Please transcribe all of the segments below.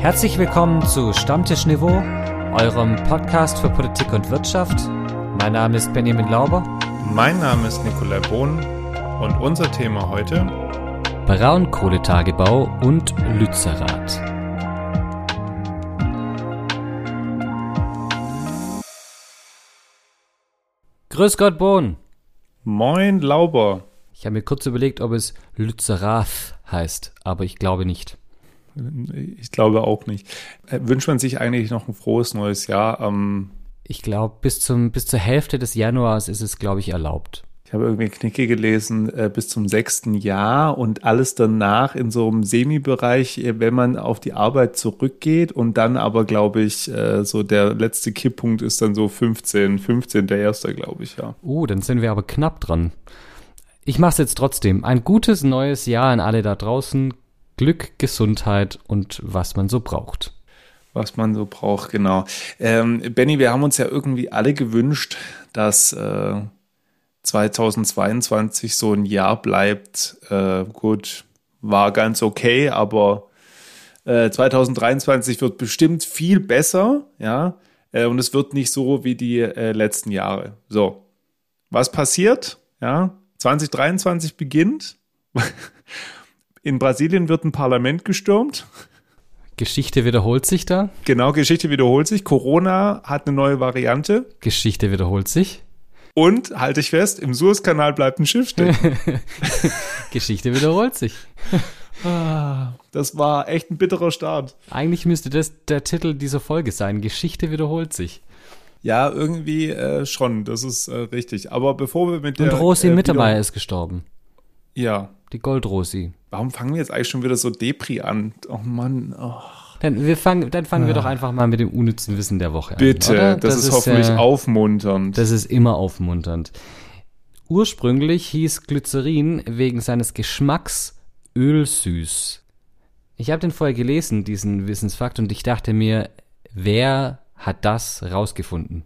Herzlich willkommen zu Stammtisch Niveau, eurem Podcast für Politik und Wirtschaft. Mein Name ist Benjamin Lauber. Mein Name ist Nikolai Bohn und unser Thema heute Braunkohletagebau und Lützerath. Grüß Gott, Bohn. Moin, Lauber. Ich habe mir kurz überlegt, ob es Lützerath heißt, aber ich glaube nicht. Ich glaube auch nicht. Äh, wünscht man sich eigentlich noch ein frohes neues Jahr? Ähm, ich glaube, bis, bis zur Hälfte des Januars ist es, glaube ich, erlaubt. Ich habe irgendwie Knicke gelesen, äh, bis zum sechsten Jahr und alles danach in so einem Semi-Bereich, äh, wenn man auf die Arbeit zurückgeht und dann aber, glaube ich, äh, so der letzte Kipppunkt ist dann so 15, 15 der erste, glaube ich, ja. Uh, dann sind wir aber knapp dran. Ich mache es jetzt trotzdem. Ein gutes neues Jahr an alle da draußen. Glück, Gesundheit und was man so braucht. Was man so braucht, genau. Ähm, Benny, wir haben uns ja irgendwie alle gewünscht, dass äh, 2022 so ein Jahr bleibt. Äh, gut, war ganz okay, aber äh, 2023 wird bestimmt viel besser, ja. Äh, und es wird nicht so wie die äh, letzten Jahre. So, was passiert? Ja, 2023 beginnt. In Brasilien wird ein Parlament gestürmt. Geschichte wiederholt sich da. Genau, Geschichte wiederholt sich. Corona hat eine neue Variante. Geschichte wiederholt sich. Und, halte ich fest, im Suezkanal bleibt ein Schiff stehen. Geschichte wiederholt sich. Das war echt ein bitterer Start. Eigentlich müsste das der Titel dieser Folge sein. Geschichte wiederholt sich. Ja, irgendwie äh, schon, das ist äh, richtig. Aber bevor wir mit der. Und Rosi äh, Mittermeier ist gestorben. Ja. Die Goldrosi. Warum fangen wir jetzt eigentlich schon wieder so Depri an? Oh Mann. Oh. Dann, wir fangen, dann fangen ah. wir doch einfach mal mit dem unnützen Wissen der Woche Bitte, an. Bitte, das, das, ist, hoffentlich äh, aufmunternd. Das ist immer aufmunternd. Ursprünglich hieß Glycerin wegen seines Geschmacks ölsüß. Ich habe den vorher gelesen, diesen Wissensfakt, und ich dachte mir, wer hat das rausgefunden?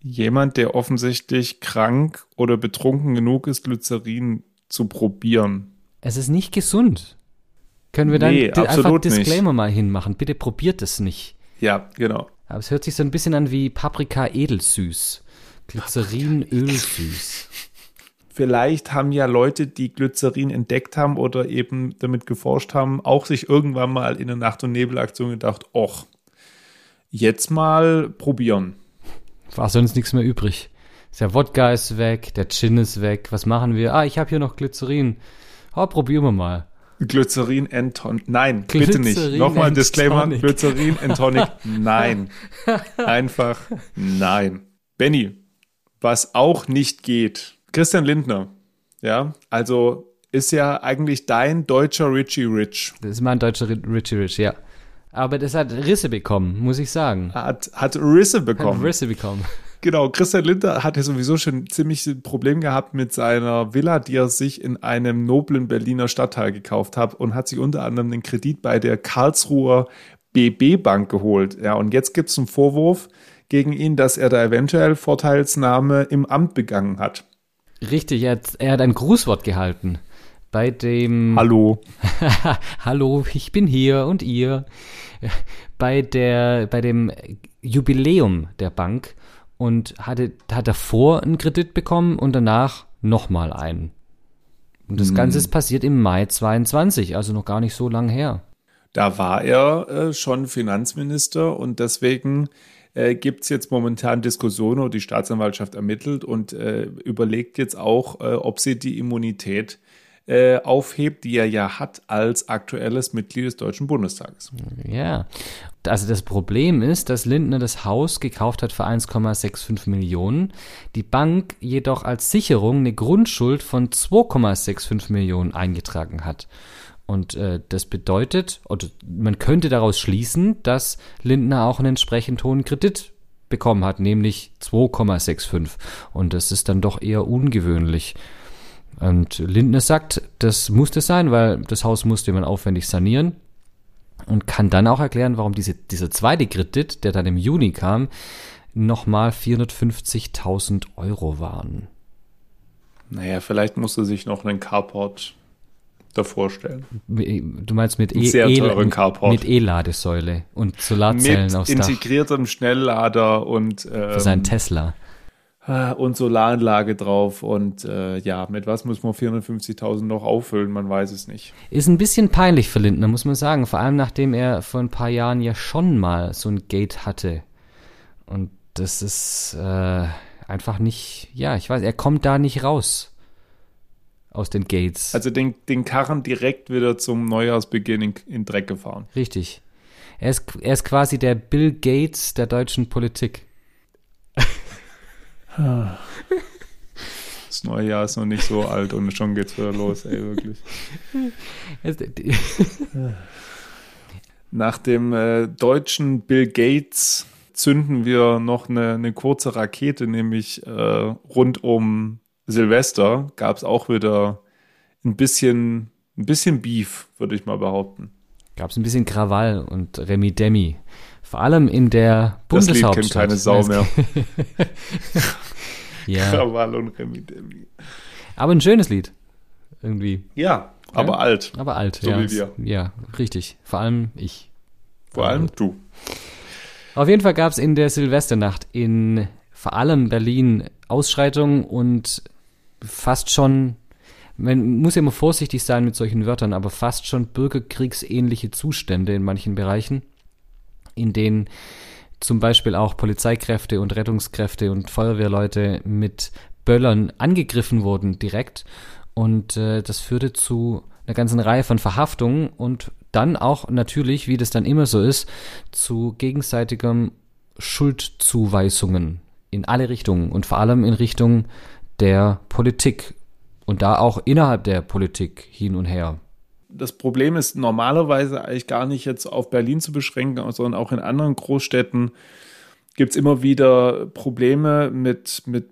Jemand, der offensichtlich krank oder betrunken genug ist, Glycerin zu probieren. Es ist nicht gesund. Können wir dann nee, einfach Disclaimer nicht. mal hinmachen? Bitte probiert es nicht. Ja, genau. Aber es hört sich so ein bisschen an wie Paprika edelsüß. Glycerin ölsüß. Vielleicht haben ja Leute, die Glycerin entdeckt haben oder eben damit geforscht haben, auch sich irgendwann mal in der Nacht- und Nebelaktion gedacht, och, jetzt mal probieren. War sonst nichts mehr übrig. Der Wodka ist weg, der Gin ist weg. Was machen wir? Ah, ich habe hier noch Glycerin. Oh, probieren wir mal. Glycerin and Tonic. Nein, Glycerin bitte nicht. Nochmal ein Disclaimer. Tonic. Glycerin and Tonic. Nein. Einfach nein. Benny, was auch nicht geht. Christian Lindner. Ja, also ist ja eigentlich dein deutscher Richie Rich. Das ist mein deutscher Richie Rich, ja. Aber das hat Risse bekommen, muss ich sagen. Hat, hat Risse bekommen. Hat Risse bekommen. Genau, Christian Lindner hat ja sowieso schon ziemlich ein Problem gehabt mit seiner Villa, die er sich in einem noblen Berliner Stadtteil gekauft hat und hat sich unter anderem den Kredit bei der Karlsruher BB Bank geholt. Ja, und jetzt gibt es einen Vorwurf gegen ihn, dass er da eventuell Vorteilsnahme im Amt begangen hat. Richtig, er hat, er hat ein Grußwort gehalten bei dem. Hallo. Hallo, ich bin hier und ihr. Bei der, bei dem Jubiläum der Bank und hatte, hat davor einen Kredit bekommen und danach nochmal einen. Und das hm. Ganze ist passiert im Mai 22, also noch gar nicht so lang her. Da war er äh, schon Finanzminister und deswegen äh, gibt es jetzt momentan Diskussionen und die Staatsanwaltschaft ermittelt und äh, überlegt jetzt auch, äh, ob sie die Immunität äh, aufhebt, die er ja hat als aktuelles Mitglied des Deutschen Bundestages. Ja, also das Problem ist, dass Lindner das Haus gekauft hat für 1,65 Millionen, die Bank jedoch als Sicherung eine Grundschuld von 2,65 Millionen eingetragen hat. Und äh, das bedeutet, oder man könnte daraus schließen, dass Lindner auch einen entsprechend hohen Kredit bekommen hat, nämlich 2,65. Und das ist dann doch eher ungewöhnlich. Und Lindner sagt, das musste sein, weil das Haus musste man aufwendig sanieren und kann dann auch erklären, warum diese, dieser zweite Kredit, der dann im Juni kam, nochmal 450.000 Euro waren. Naja, vielleicht musste sich noch einen Carport davor stellen. Du meinst mit e sehr teuren Carport. Mit E-Ladesäule und Solarzellen mit integriertem Dach. Schnelllader und ähm, Für seinen Tesla. Und Solaranlage drauf und äh, ja, mit was muss man 450.000 noch auffüllen? Man weiß es nicht. Ist ein bisschen peinlich für Lindner, muss man sagen. Vor allem nachdem er vor ein paar Jahren ja schon mal so ein Gate hatte. Und das ist äh, einfach nicht, ja, ich weiß, er kommt da nicht raus aus den Gates. Also den, den Karren direkt wieder zum Neujahrsbeginn in, in Dreck gefahren. Richtig. Er ist, er ist quasi der Bill Gates der deutschen Politik. Das neue Jahr ist noch nicht so alt und schon geht's wieder los, ey, wirklich. Nach dem äh, deutschen Bill Gates zünden wir noch eine, eine kurze Rakete, nämlich äh, rund um Silvester gab es auch wieder ein bisschen, ein bisschen Beef, würde ich mal behaupten. Gab es ein bisschen Krawall und Remi Demi. Vor allem in der Bundeshauptstadt. Das Lied kennt keine Sau mehr. ja. Krawall und Remi Demi. Aber ein schönes Lied. Irgendwie. Ja, aber ja? alt. Aber alt, so ja. wie wir. Ja, richtig. Vor allem ich. Vor allem du. Auf jeden Fall gab es in der Silvesternacht in vor allem Berlin Ausschreitungen und fast schon, man muss ja immer vorsichtig sein mit solchen Wörtern, aber fast schon bürgerkriegsähnliche Zustände in manchen Bereichen, in denen zum Beispiel auch Polizeikräfte und Rettungskräfte und Feuerwehrleute mit Böllern angegriffen wurden direkt. Und äh, das führte zu einer ganzen Reihe von Verhaftungen und dann auch natürlich, wie das dann immer so ist, zu gegenseitigem Schuldzuweisungen in alle Richtungen und vor allem in Richtung der Politik und da auch innerhalb der Politik hin und her. Das Problem ist normalerweise eigentlich gar nicht jetzt auf Berlin zu beschränken, sondern auch in anderen Großstädten gibt es immer wieder Probleme mit, mit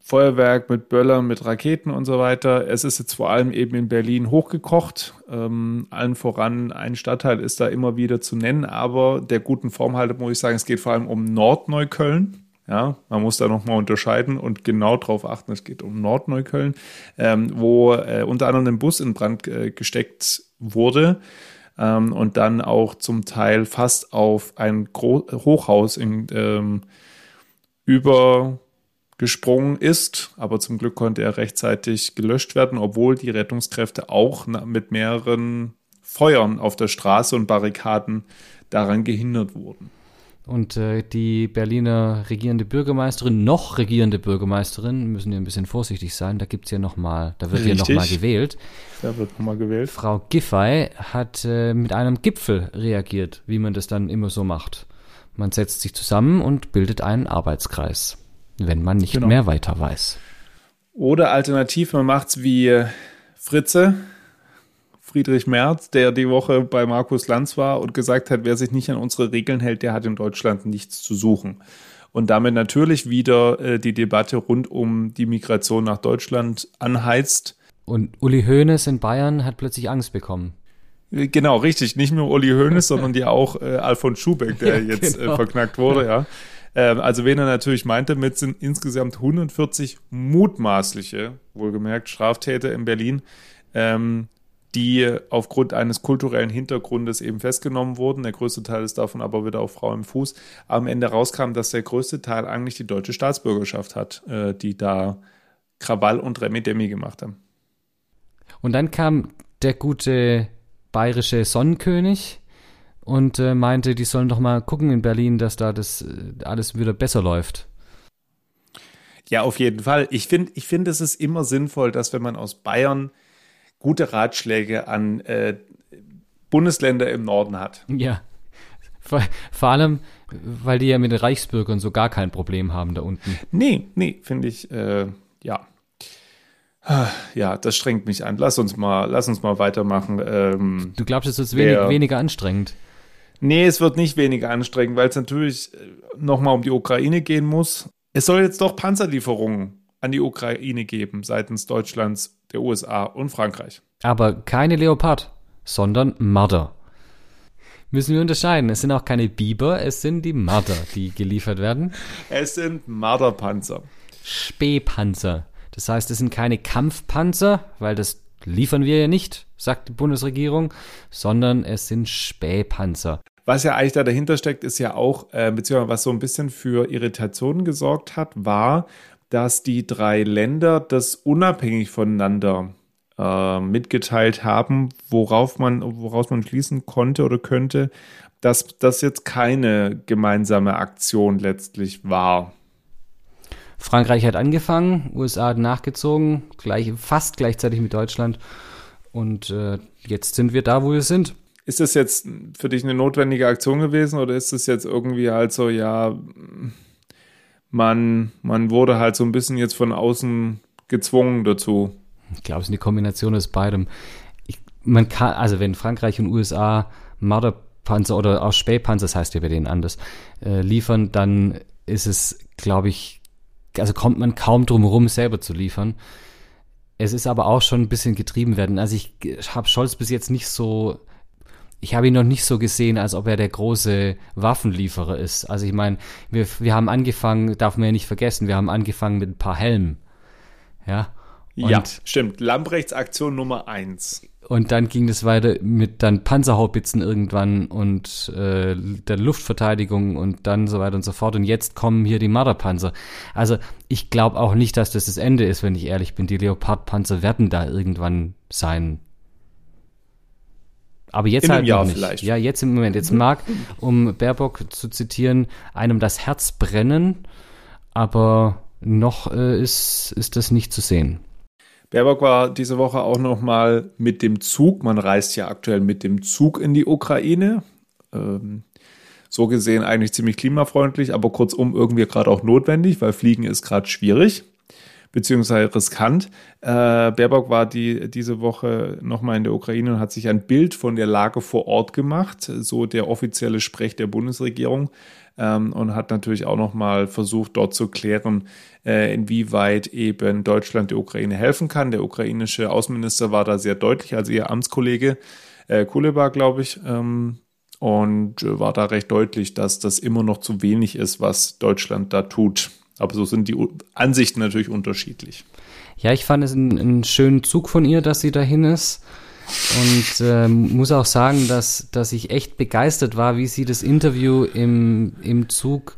Feuerwerk, mit Böllern, mit Raketen und so weiter. Es ist jetzt vor allem eben in Berlin hochgekocht. Ähm, allen voran ein Stadtteil ist da immer wieder zu nennen, aber der guten Form haltet muss ich sagen, es geht vor allem um Nordneukölln. Ja, man muss da nochmal unterscheiden und genau darauf achten, es geht um Nordneukölln, ähm, wo äh, unter anderem ein Bus in Brand äh, gesteckt wurde ähm, und dann auch zum Teil fast auf ein Gro Hochhaus in, ähm, übergesprungen ist. Aber zum Glück konnte er rechtzeitig gelöscht werden, obwohl die Rettungskräfte auch mit mehreren Feuern auf der Straße und Barrikaden daran gehindert wurden. Und äh, die Berliner regierende Bürgermeisterin, noch regierende Bürgermeisterin, müssen ja ein bisschen vorsichtig sein, da gibt's ja noch mal, da wird Richtig. ja noch mal gewählt. Da wird noch mal gewählt. Frau Giffey hat äh, mit einem Gipfel reagiert, wie man das dann immer so macht. Man setzt sich zusammen und bildet einen Arbeitskreis, wenn man nicht Genau. mehr weiter weiß. Oder alternativ, man macht's wie äh, Fritze, Friedrich Merz, der die Woche bei Markus Lanz war und gesagt hat, wer sich nicht an unsere Regeln hält, der hat in Deutschland nichts zu suchen. Und damit natürlich wieder äh, die Debatte rund um die Migration nach Deutschland anheizt. Und Uli Hoeneß in Bayern hat plötzlich Angst bekommen. Äh, Genau, richtig. Nicht nur Uli Hoeneß, sondern ja auch äh, Alfons Schubeck, der Ja, jetzt genau. äh, verknackt wurde, ja. Ähm, also wen er natürlich meinte, mit sind insgesamt 140 mutmaßliche, wohlgemerkt, Straftäter in Berlin, ähm, die aufgrund eines kulturellen Hintergrundes eben festgenommen wurden. Der größte Teil ist davon aber wieder auf Frau im Fuß. Am Ende rauskam, dass der größte Teil eigentlich die deutsche Staatsbürgerschaft hat, äh, die da Krawall und Remi Demi gemacht haben. Und dann kam der gute bayerische Sonnenkönig und äh, meinte, die sollen doch mal gucken in Berlin, dass da das äh, alles wieder besser läuft. Ja, auf jeden Fall. Ich finde, ich finde, es ist immer sinnvoll, dass wenn man aus Bayern gute Ratschläge an äh, Bundesländer im Norden hat. Ja. Vor, vor allem, weil die ja mit den Reichsbürgern so gar kein Problem haben da unten. Nee, nee, finde ich, äh, ja. Ja, das strengt mich an. Lass uns mal, lass uns mal weitermachen. Ähm, Du glaubst, es ist wenig, weniger anstrengend. nee, es wird nicht weniger anstrengend, weil es natürlich nochmal um die Ukraine gehen muss. Es soll jetzt doch Panzerlieferungen an die Ukraine geben seitens Deutschlands, der USA und Frankreich. Aber keine Leopard, sondern Marder. Müssen wir unterscheiden. Es sind auch keine Biber, es sind die Marder, die geliefert werden. Es sind Marderpanzer. Spähpanzer. Das heißt, es sind keine Kampfpanzer, weil das liefern wir ja nicht, sagt die Bundesregierung, sondern es sind Spähpanzer. Was ja eigentlich da dahinter steckt, ist ja auch, äh, beziehungsweise was so ein bisschen für Irritationen gesorgt hat, war, dass die drei Länder das unabhängig voneinander äh, mitgeteilt haben, worauf man, woraus man schließen konnte oder könnte, dass das jetzt keine gemeinsame Aktion letztlich war. Frankreich hat angefangen, USA hat nachgezogen, gleich, fast gleichzeitig mit Deutschland. Und äh, jetzt sind wir da, wo wir sind. Ist das jetzt für dich eine notwendige Aktion gewesen oder ist es jetzt irgendwie halt so, ja, man, man wurde halt so ein bisschen jetzt von außen gezwungen dazu? Ich glaube, es ist eine Kombination aus beidem. Ich, man kann, also wenn Frankreich und USA Marderpanzer oder auch Spähpanzer, das heißt ja bei denen anders, äh, liefern, dann ist es, glaube ich, also kommt man kaum drum herum, selber zu liefern. Es ist aber auch schon ein bisschen getrieben werden. Also ich habe Scholz bis jetzt nicht so, ich habe ihn noch nicht so gesehen, als ob er der große Waffenlieferer ist. Also ich meine, wir, wir haben angefangen, darf man ja nicht vergessen, wir haben angefangen mit ein paar Helmen. Ja. Und ja, stimmt. Lambrechts Aktion Nummer eins. Und dann ging es weiter mit dann Panzerhaubitzen irgendwann und äh, der Luftverteidigung und dann so weiter und so fort. Und jetzt kommen hier die Marderpanzer. Also ich glaube auch nicht, dass das das Ende ist, wenn ich ehrlich bin. Die Leopardpanzer werden da irgendwann sein. Aber jetzt In halt Jahr nicht. Vielleicht. Ja, jetzt im Moment. Jetzt mag, um Baerbock zu zitieren, einem das Herz brennen, aber noch äh, ist, ist das nicht zu sehen. Baerbock war diese Woche auch noch mal mit dem Zug. Man reist ja aktuell mit dem Zug in die Ukraine. Ähm, so gesehen eigentlich ziemlich klimafreundlich, aber kurzum irgendwie gerade auch notwendig, weil Fliegen ist gerade schwierig beziehungsweise riskant. Äh, Baerbock war die, diese Woche nochmal in der Ukraine und hat sich ein Bild von der Lage vor Ort gemacht, so der offizielle Sprech der Bundesregierung ähm, und hat natürlich auch nochmal versucht, dort zu klären, äh, inwieweit eben Deutschland der Ukraine helfen kann. Der ukrainische Außenminister war da sehr deutlich, also ihr Amtskollege äh, Kuleba, glaube ich, ähm, und äh, war da recht deutlich, dass das immer noch zu wenig ist, was Deutschland da tut. Aber so sind die Ansichten natürlich unterschiedlich. Ja, ich fand es einen, einen schönen Zug von ihr, dass sie dahin ist. Und äh, muss auch sagen, dass, dass ich echt begeistert war, wie sie das Interview im, im Zug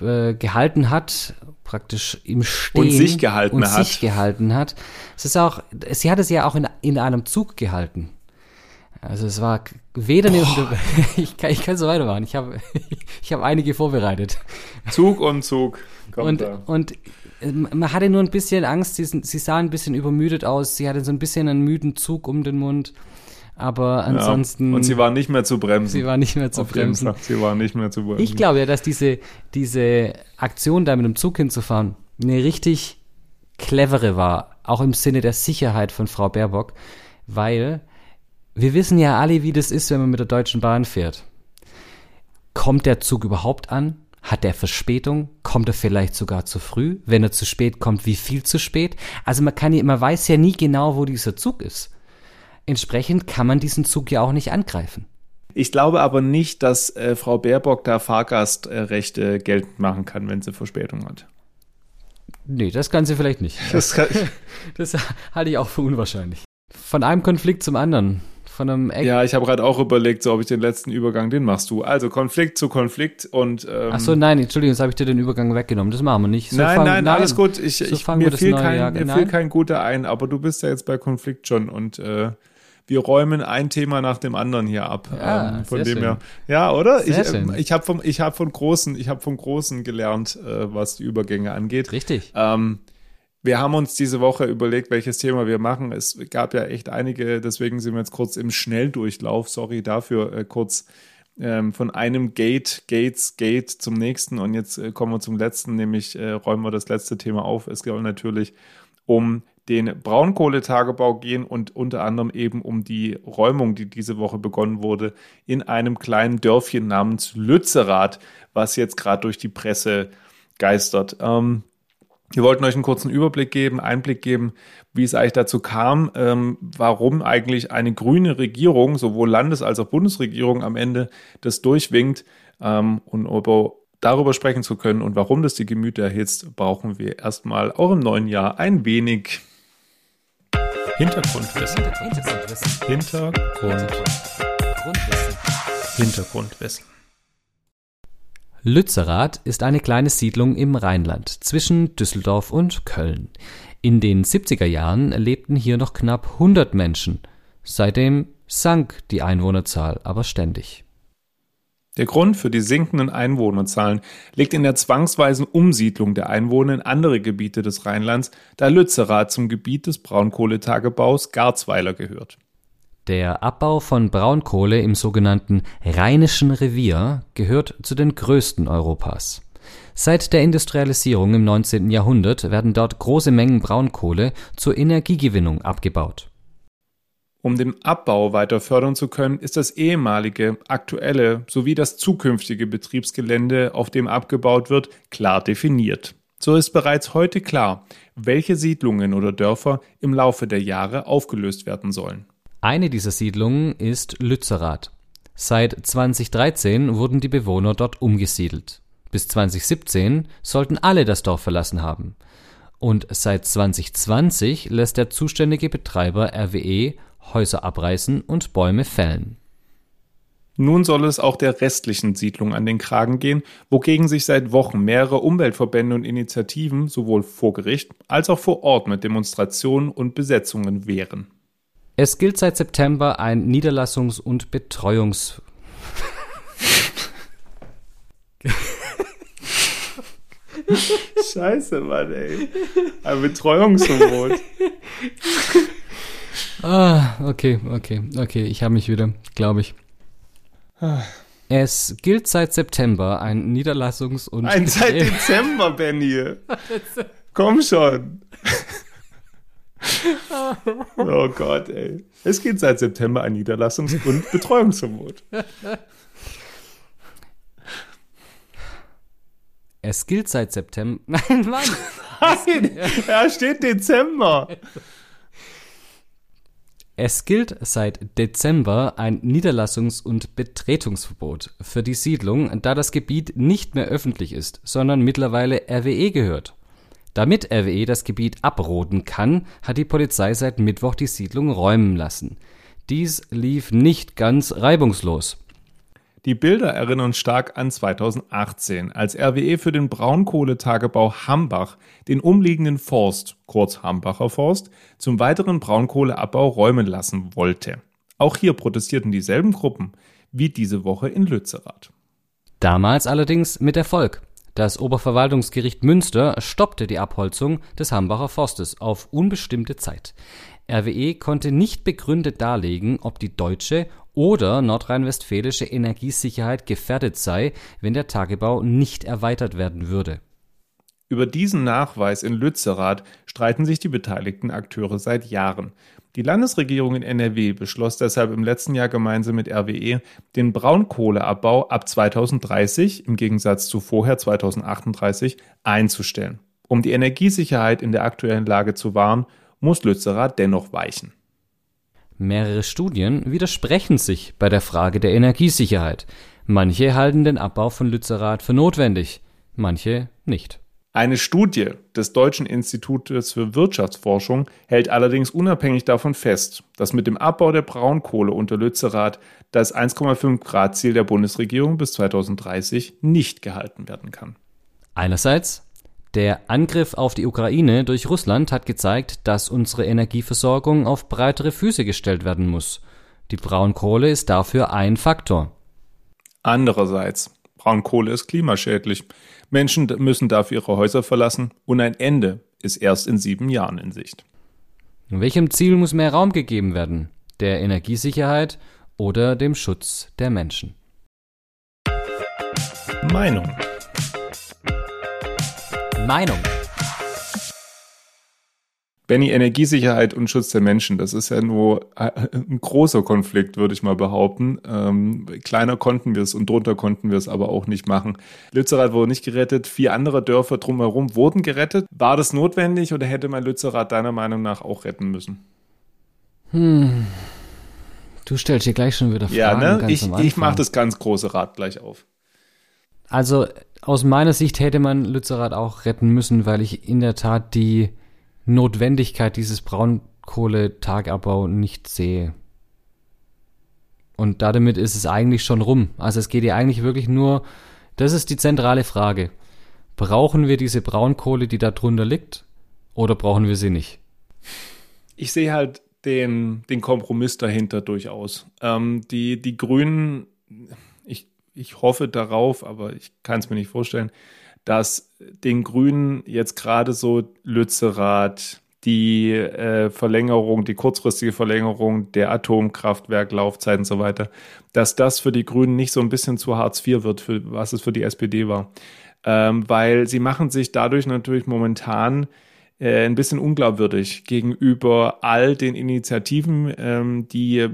äh, gehalten hat, praktisch im Stehen. Und sich gehalten und hat. sich gehalten hat. Es ist auch, sie hat es ja auch in, in einem Zug gehalten. Also es war weder eine ich kann, ich kann so weitermachen. Ich habe ich hab einige vorbereitet. Zug und Zug. Kommt und, da. und man hatte nur ein bisschen Angst, sie, sie sah ein bisschen übermüdet aus, sie hatte so ein bisschen einen müden Zug um den Mund. Aber ansonsten. Ja, und sie war nicht mehr zu bremsen. Sie war nicht mehr zu bremsen. Sie war nicht mehr zu bremsen. Ich glaube ja, dass diese, diese Aktion, da mit dem Zug hinzufahren, eine richtig clevere war. Auch im Sinne der Sicherheit von Frau Baerbock. Weil wir wissen ja alle, wie das ist, wenn man mit der Deutschen Bahn fährt. Kommt der Zug überhaupt an? Hat er Verspätung? Kommt er vielleicht sogar zu früh? Wenn er zu spät kommt, wie viel zu spät? Also man kann, man weiß ja nie genau, wo dieser Zug ist. Entsprechend kann man diesen Zug ja auch nicht angreifen. Ich glaube aber nicht, dass äh, Frau Baerbock da Fahrgastrechte geltend machen kann, wenn sie Verspätung hat. Nee, das kann sie vielleicht nicht. Das, das halte ich auch für unwahrscheinlich. Von einem Konflikt zum anderen von einem Eck. Ja, ich habe gerade auch überlegt, so ob ich den letzten Übergang, den machst du. Also Konflikt zu Konflikt und. Ähm, Ach so, nein, Entschuldigung, jetzt habe ich dir den Übergang weggenommen. Das machen wir nicht. So nein, fang, nein, nein, alles gut. Ich, so ich, mir fiel, kein, mir fiel kein guter ein, aber du bist ja jetzt bei Konflikt schon und äh, wir räumen ein Thema nach dem anderen hier ab. Ja, ähm, von dem her. Ja, oder? Sehr ich ähm, ich habe vom, ich hab von Großen, ich habe vom Großen gelernt, äh, was die Übergänge angeht. Richtig. Ähm, wir haben uns diese Woche überlegt, welches Thema wir machen. Es gab ja echt einige, deswegen sind wir jetzt kurz im Schnelldurchlauf. Sorry dafür, äh, kurz ähm, von einem Gate, Gates, Gate zum nächsten. Und jetzt äh, kommen wir zum letzten, nämlich äh, räumen wir das letzte Thema auf. Es geht natürlich um den Braunkohletagebau gehen und unter anderem eben um die Räumung, die diese Woche begonnen wurde, in einem kleinen Dörfchen namens Lützerath, was jetzt gerade durch die Presse geistert. Ähm, wir wollten euch einen kurzen Überblick geben, Einblick geben, wie es eigentlich dazu kam, ähm, warum eigentlich eine grüne Regierung, sowohl Landes- als auch Bundesregierung am Ende das durchwinkt. Ähm, und über, darüber sprechen zu können und warum das die Gemüter erhitzt, brauchen wir erstmal auch im neuen Jahr ein wenig Hintergrundwissen. Hintergrundwissen. Hintergrund. Hintergrundwissen. Lützerath ist eine kleine Siedlung im Rheinland zwischen Düsseldorf und Köln. In den 70er Jahren lebten hier noch knapp 100 Menschen. Seitdem sank die Einwohnerzahl aber ständig. Der Grund für die sinkenden Einwohnerzahlen liegt in der zwangsweisen Umsiedlung der Einwohner in andere Gebiete des Rheinlands, da Lützerath zum Gebiet des Braunkohletagebaus Garzweiler gehört. Der Abbau von Braunkohle im sogenannten Rheinischen Revier gehört zu den größten Europas. Seit der Industrialisierung im 19. Jahrhundert werden dort große Mengen Braunkohle zur Energiegewinnung abgebaut. Um den Abbau weiter fördern zu können, ist das ehemalige, aktuelle sowie das zukünftige Betriebsgelände, auf dem abgebaut wird, klar definiert. So ist bereits heute klar, welche Siedlungen oder Dörfer im Laufe der Jahre aufgelöst werden sollen. Eine dieser Siedlungen ist Lützerath. Seit 2013 wurden die Bewohner dort umgesiedelt. Bis 2017 sollten alle das Dorf verlassen haben. Und seit 2020 lässt der zuständige Betreiber RWE Häuser abreißen und Bäume fällen. Nun soll es auch der restlichen Siedlung an den Kragen gehen, wogegen sich seit Wochen mehrere Umweltverbände und Initiativen sowohl vor Gericht als auch vor Ort mit Demonstrationen und Besetzungen wehren. Es gilt seit September ein Niederlassungs- und Betreuungs... Scheiße, Mann, ey. Ein Betreuungsverbot. Ah, okay, okay, okay, ich habe mich wieder, glaube ich. Es gilt seit September ein Niederlassungs- und. Ein seit Dezember, Benny. Komm schon. oh Gott, ey. Es gilt seit September ein Niederlassungs- und Betreuungsverbot. Es gilt seit September. Nein, Mann! Nein! Da steht Dezember. Es gilt seit Dezember ein Niederlassungs- und Betretungsverbot für die Siedlung, da das Gebiet nicht mehr öffentlich ist, sondern mittlerweile RWE gehört. Damit RWE das Gebiet abroden kann, hat die Polizei seit Mittwoch die Siedlung räumen lassen. Dies lief nicht ganz reibungslos. Die Bilder erinnern stark an 2018, als RWE für den Braunkohletagebau Hambach den umliegenden Forst, kurz Hambacher Forst, zum weiteren Braunkohleabbau räumen lassen wollte. Auch hier protestierten dieselben Gruppen wie diese Woche in Lützerath. Damals allerdings mit Erfolg. Das Oberverwaltungsgericht Münster stoppte die Abholzung des Hambacher Forstes auf unbestimmte Zeit. RWE konnte nicht begründet darlegen, ob die deutsche oder nordrhein-westfälische Energiesicherheit gefährdet sei, wenn der Tagebau nicht erweitert werden würde. Über diesen Nachweis in Lützerath streiten sich die beteiligten Akteure seit Jahren. Die Landesregierung in NRW beschloss deshalb im letzten Jahr gemeinsam mit RWE, den Braunkohleabbau ab 2030 im Gegensatz zu vorher 2038 einzustellen. Um die Energiesicherheit in der aktuellen Lage zu wahren, muss Lützerath dennoch weichen. Mehrere Studien widersprechen sich bei der Frage der Energiesicherheit. Manche halten den Abbau von Lützerath für notwendig, manche nicht. Eine Studie des Deutschen Institutes für Wirtschaftsforschung hält allerdings unabhängig davon fest, dass mit dem Abbau der Braunkohle unter Lützerath das 1,5 Grad Ziel der Bundesregierung bis 2030 nicht gehalten werden kann. Einerseits der Angriff auf die Ukraine durch Russland hat gezeigt, dass unsere Energieversorgung auf breitere Füße gestellt werden muss. Die Braunkohle ist dafür ein Faktor. Andererseits, Braunkohle ist klimaschädlich. Menschen müssen dafür ihre Häuser verlassen und ein Ende ist erst in sieben Jahren in Sicht. Welchem Ziel muss mehr Raum gegeben werden? Der Energiesicherheit oder dem Schutz der Menschen? Meinung Meinung. Benny, Energiesicherheit und Schutz der Menschen, das ist ja nur äh, ein großer Konflikt, würde ich mal behaupten. Ähm, kleiner konnten wir es und drunter konnten wir es aber auch nicht machen. Lützerath wurde nicht gerettet, vier andere Dörfer drumherum wurden gerettet. War das notwendig oder hätte man Lützerath deiner Meinung nach auch retten müssen? Hm. Du stellst hier gleich schon wieder Fragen. Ja, ne? ich, ich mache das ganz große Rad gleich auf. Also aus meiner Sicht hätte man Lützerath auch retten müssen, weil ich in der Tat die Notwendigkeit dieses Braun Braunkohletageabbau nicht sehe. Und damit ist es eigentlich schon rum. Also es geht ja eigentlich wirklich nur, das ist die zentrale Frage. Brauchen wir diese Braunkohle, die da drunter liegt, oder brauchen wir sie nicht? Ich sehe halt den, den Kompromiss dahinter durchaus. Ähm, die, die Grünen, ich, ich hoffe darauf, aber ich kann es mir nicht vorstellen, dass den Grünen jetzt gerade so Lützerath, die äh, Verlängerung, die kurzfristige Verlängerung der Atomkraftwerklaufzeit und so weiter, dass das für die Grünen nicht so ein bisschen zu Hartz IV wird, für, was es für die SPD war. Ähm, weil sie machen sich dadurch natürlich momentan äh, ein bisschen unglaubwürdig gegenüber all den Initiativen, ähm, die,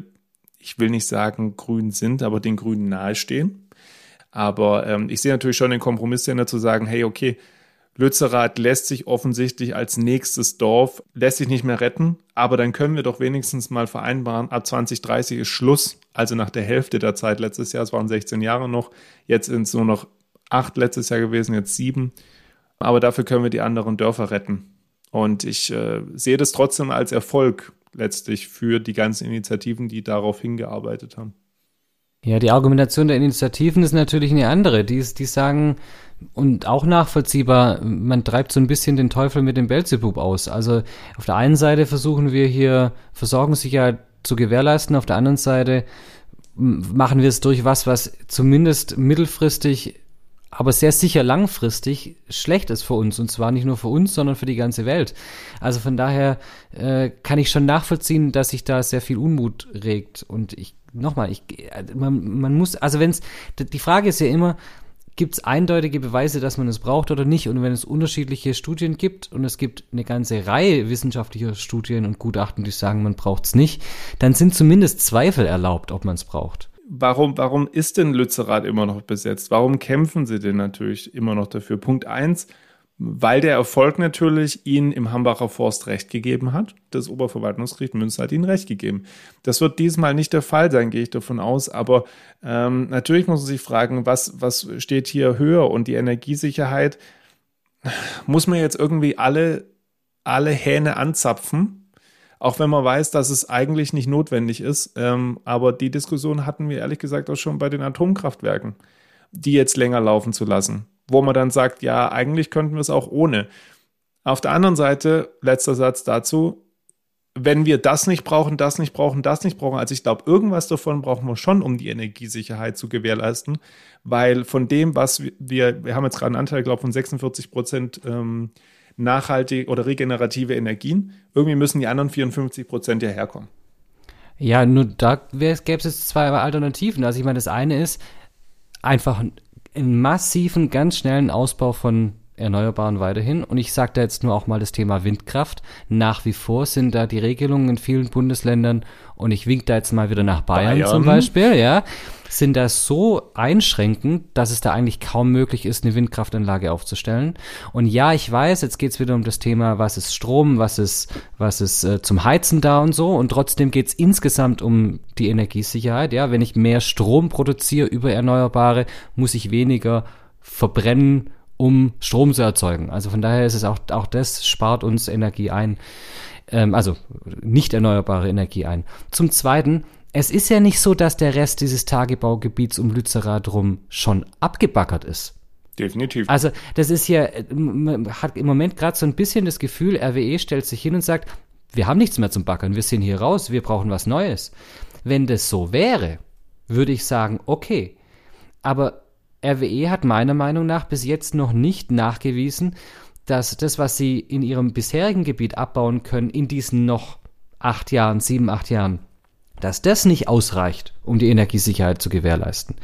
ich will nicht sagen grün sind, aber den Grünen nahestehen. Aber ähm, ich sehe natürlich schon den Kompromiss dahinter zu sagen, hey, okay, Lützerath lässt sich offensichtlich als nächstes Dorf, lässt sich nicht mehr retten, aber dann können wir doch wenigstens mal vereinbaren, ab 2030 ist Schluss, also nach der Hälfte der Zeit letztes Jahr, es waren 16 Jahre noch, jetzt sind es nur noch acht letztes Jahr gewesen, jetzt sieben, aber dafür können wir die anderen Dörfer retten. Und ich äh, sehe das trotzdem als Erfolg letztlich für die ganzen Initiativen, die darauf hingearbeitet haben. Ja, die Argumentation der Initiativen ist natürlich eine andere. Die, die sagen, und auch nachvollziehbar, man treibt so ein bisschen den Teufel mit dem Belzebub aus. Also auf der einen Seite versuchen wir hier Versorgungssicherheit zu gewährleisten, auf der anderen Seite machen wir es durch was, was zumindest mittelfristig aber sehr sicher langfristig schlecht ist für uns. Und zwar nicht nur für uns, sondern für die ganze Welt. Also von daher äh, kann ich schon nachvollziehen, dass sich da sehr viel Unmut regt. Und ich, nochmal, ich, man, man muss, also wenn es, die Frage ist ja immer, gibt es eindeutige Beweise, dass man es braucht oder nicht? Und wenn es unterschiedliche Studien gibt und es gibt eine ganze Reihe wissenschaftlicher Studien und Gutachten, die sagen, man braucht es nicht, dann sind zumindest Zweifel erlaubt, ob man es braucht warum, warum ist denn Lützerath immer noch besetzt? Warum kämpfen sie denn natürlich immer noch dafür? Punkt eins, weil der Erfolg natürlich ihnen im Hambacher Forst recht gegeben hat. Das Oberverwaltungsgericht Münster hat ihnen recht gegeben. Das wird diesmal nicht der Fall sein, gehe ich davon aus. Aber ähm, natürlich muss man sich fragen, was, was steht hier höher? Und die Energiesicherheit, muss man jetzt irgendwie alle, alle Hähne anzapfen? Auch wenn man weiß, dass es eigentlich nicht notwendig ist. Ähm, aber die Diskussion hatten wir ehrlich gesagt auch schon bei den Atomkraftwerken, die jetzt länger laufen zu lassen, wo man dann sagt, ja, eigentlich könnten wir es auch ohne. Auf der anderen Seite, letzter Satz dazu, wenn wir das nicht brauchen, das nicht brauchen, das nicht brauchen, also ich glaube, irgendwas davon brauchen wir schon, um die Energiesicherheit zu gewährleisten, weil von dem, was wir, wir haben jetzt gerade einen Anteil, glaube von 46 Prozent ähm, nachhaltig oder regenerative Energien. Irgendwie müssen die anderen 54 Prozent ja herkommen. Ja, nur da gäbe es jetzt zwei Alternativen. Also ich meine, das eine ist einfach einen massiven, ganz schnellen Ausbau von Erneuerbaren weiterhin. Und ich sage da jetzt nur auch mal das Thema Windkraft. Nach wie vor sind da die Regelungen in vielen Bundesländern, und ich wink da jetzt mal wieder nach Bayern, Bayern. zum Beispiel, ja, sind da so einschränkend, dass es da eigentlich kaum möglich ist, eine Windkraftanlage aufzustellen. Und ja, ich weiß, jetzt geht's wieder um das Thema, was ist Strom, was ist, was ist äh, zum Heizen da und so. Und trotzdem geht's insgesamt um die Energiesicherheit. Ja, wenn ich mehr Strom produziere über Erneuerbare, muss ich weniger verbrennen um Strom zu erzeugen. Also von daher ist es auch, auch das spart uns Energie ein, ähm, also nicht erneuerbare Energie ein. Zum Zweiten, es ist ja nicht so, dass der Rest dieses Tagebaugebiets um Lützerath rum schon abgebackert ist. Definitiv. Also das ist ja, man hat im Moment gerade so ein bisschen das Gefühl, RWE stellt sich hin und sagt, wir haben nichts mehr zum Backern, wir sind hier raus, wir brauchen was Neues. Wenn das so wäre, würde ich sagen, okay. Aber RWE hat meiner Meinung nach bis jetzt noch nicht nachgewiesen, dass das, was sie in ihrem bisherigen Gebiet abbauen können, in diesen noch acht Jahren, sieben, acht Jahren, dass das nicht ausreicht, um die Energiesicherheit zu gewährleisten.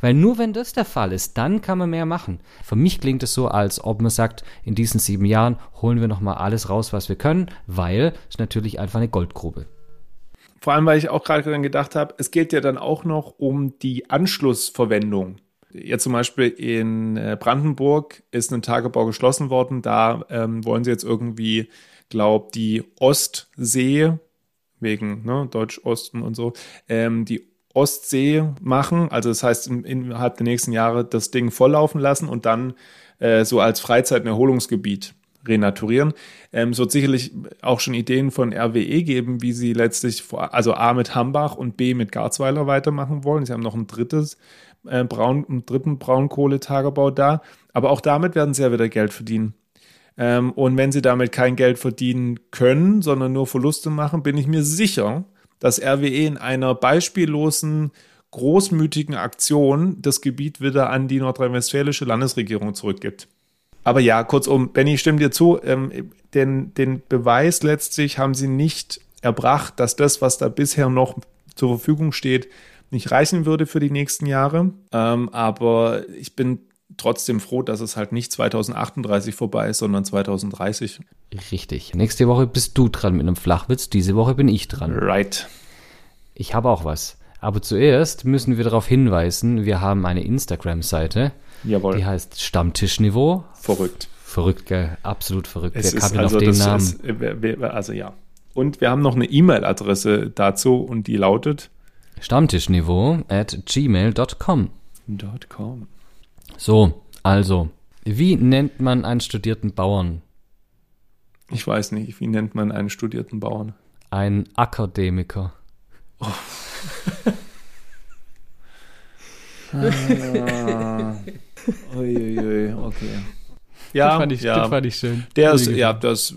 Weil nur wenn das der Fall ist, dann kann man mehr machen. Für mich klingt es so, als ob man sagt, in diesen sieben Jahren holen wir nochmal alles raus, was wir können, weil es natürlich einfach eine Goldgrube. Vor allem, weil ich auch gerade gedacht habe, es geht ja dann auch noch um die Anschlussverwendung Jetzt zum Beispiel in äh, Brandenburg ist ein Tagebau geschlossen worden. Da ähm, wollen sie jetzt irgendwie, glaub, die Ostsee, wegen ne, Deutsch-Osten und so, ähm, die Ostsee machen. Also das heißt, in, innerhalb der nächsten Jahre das Ding volllaufen lassen und dann äh, so als Freizeit- und Erholungsgebiet renaturieren. Ähm, es wird sicherlich auch schon Ideen von RWE geben, wie sie letztlich, vor, also A mit Hambach und B mit Garzweiler weitermachen wollen. Sie haben noch ein drittes äh, Braun, einen dritten Braunkohletagebau da. Aber auch damit werden sie ja wieder Geld verdienen. Ähm, und wenn sie damit kein Geld verdienen können, sondern nur Verluste machen, bin ich mir sicher, dass RWE in einer beispiellosen, großmütigen Aktion das Gebiet wieder an die nordrhein-westfälische Landesregierung zurückgibt. Aber ja, kurzum, Benny, stimmt dir zu, ähm, den, den Beweis letztlich haben sie nicht erbracht, dass das, was da bisher noch zur Verfügung steht, nicht reichen würde für die nächsten Jahre. Ähm, aber ich bin trotzdem froh, dass es halt nicht 2038 vorbei ist, sondern 2030. Richtig. Nächste Woche bist du dran mit einem Flachwitz, diese Woche bin ich dran. Right. Ich habe auch was. Aber zuerst müssen wir darauf hinweisen, wir haben eine Instagram-Seite. Jawohl. Die heißt Stammtischniveau. Verrückt. Verrückt, gell? Absolut verrückt. Es Wer kam denn also, auf den Namen? Ist, äh, also ja. Und wir haben noch eine E-Mail-Adresse dazu und die lautet Stammtischniveau at gmail.com. .com. So, also, wie nennt man einen studierten Bauern? Ich weiß nicht, wie nennt man einen studierten Bauern? Ein Akademiker. Ah. Uiuiui, okay. Ja, das fand ich, ja. das fand ich schön. Der ist, ja, das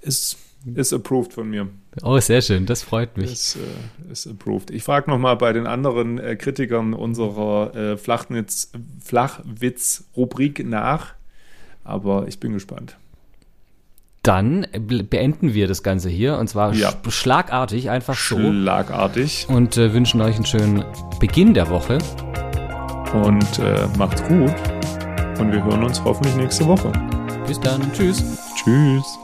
ist, ist approved von mir. Oh, sehr schön, das freut mich. Das äh, ist approved. Ich frage nochmal bei den anderen äh, Kritikern unserer äh, Flachwitz-Rubrik nach, aber ich bin gespannt. Dann beenden wir das Ganze hier und zwar Ja. sch schlagartig, einfach so. Schlagartig Und äh, wünschen euch einen schönen Beginn der Woche. und äh, macht's gut und wir hören uns hoffentlich nächste Woche. Bis dann. Tschüss. Tschüss.